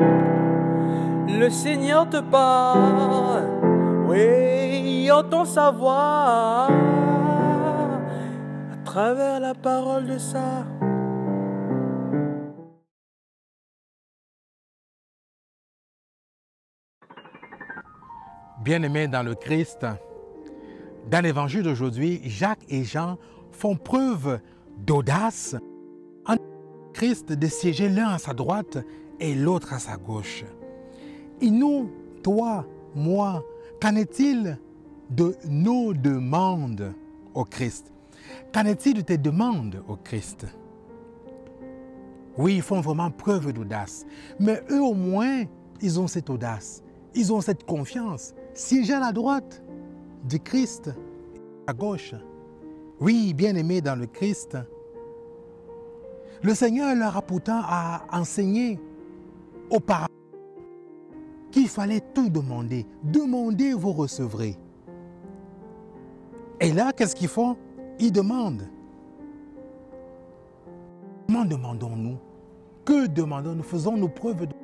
Le Seigneur te parle, oui, entend sa voix à travers la parole de ça. Bien-aimés dans le Christ, dans l'évangile d'aujourd'hui, Jacques et Jean font preuve d'audace en Christ de siéger l'un à sa droite et l'autre à sa gauche. Et nous, toi, moi, qu'en est-il de nos demandes au Christ? Qu'en est-il de tes demandes au Christ? Oui, ils font vraiment preuve d'audace. Mais eux au moins, ils ont cette audace. Ils ont cette confiance. Siéger à la droite du Christ, à gauche. Oui, bien aimés dans le Christ. Le Seigneur leur a pourtant enseigné auparavant qu'il fallait tout demander. Demandez, vous recevrez. Et là, qu'est-ce qu'ils font? Ils demandent. Comment demandons-nous? Que demandons-nous? Faisons-nous preuve de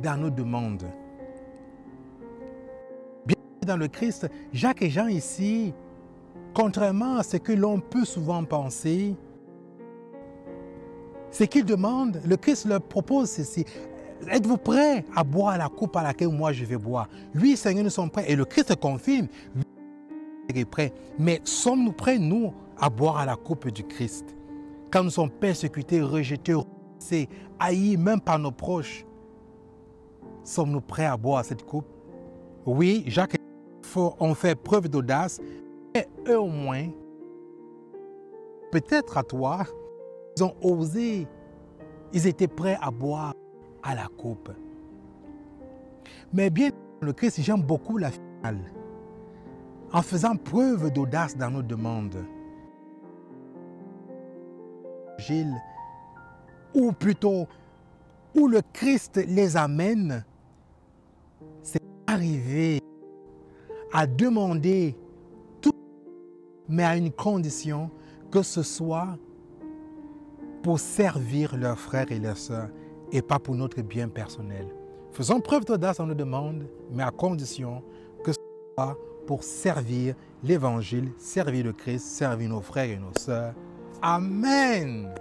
dans nos demandes. Bien dans le Christ, Jacques et Jean ici, contrairement à ce que l'on peut souvent penser, ce qu'ils demandent, le Christ leur propose ceci. Êtes-vous prêts à boire la coupe à laquelle moi je vais boire? Oui, Seigneur, nous sommes prêts. Et le Christ confirme, oui, est prêt. Mais sommes-nous prêts, nous, à boire à la coupe du Christ? Quand nous sommes persécutés, rejetés, haïs même par nos proches, sommes-nous prêts à boire cette coupe? Oui, Jacques ont fait preuve d'audace, mais eux au moins, peut-être à toi, ils ont osé, ils étaient prêts à boire à la coupe. Mais bien, le Christ, j'aime beaucoup la finale. En faisant preuve d'audace dans nos demandes. Gilles, ou plutôt, où le Christ les amène, c'est arriver à demander tout, mais à une condition que ce soit pour servir leurs frères et leurs sœurs et pas pour notre bien personnel. Faisons preuve d'audace dans nos demandes, mais à condition que ce soit pour servir l'Évangile, servir le Christ, servir nos frères et nos sœurs. Amen.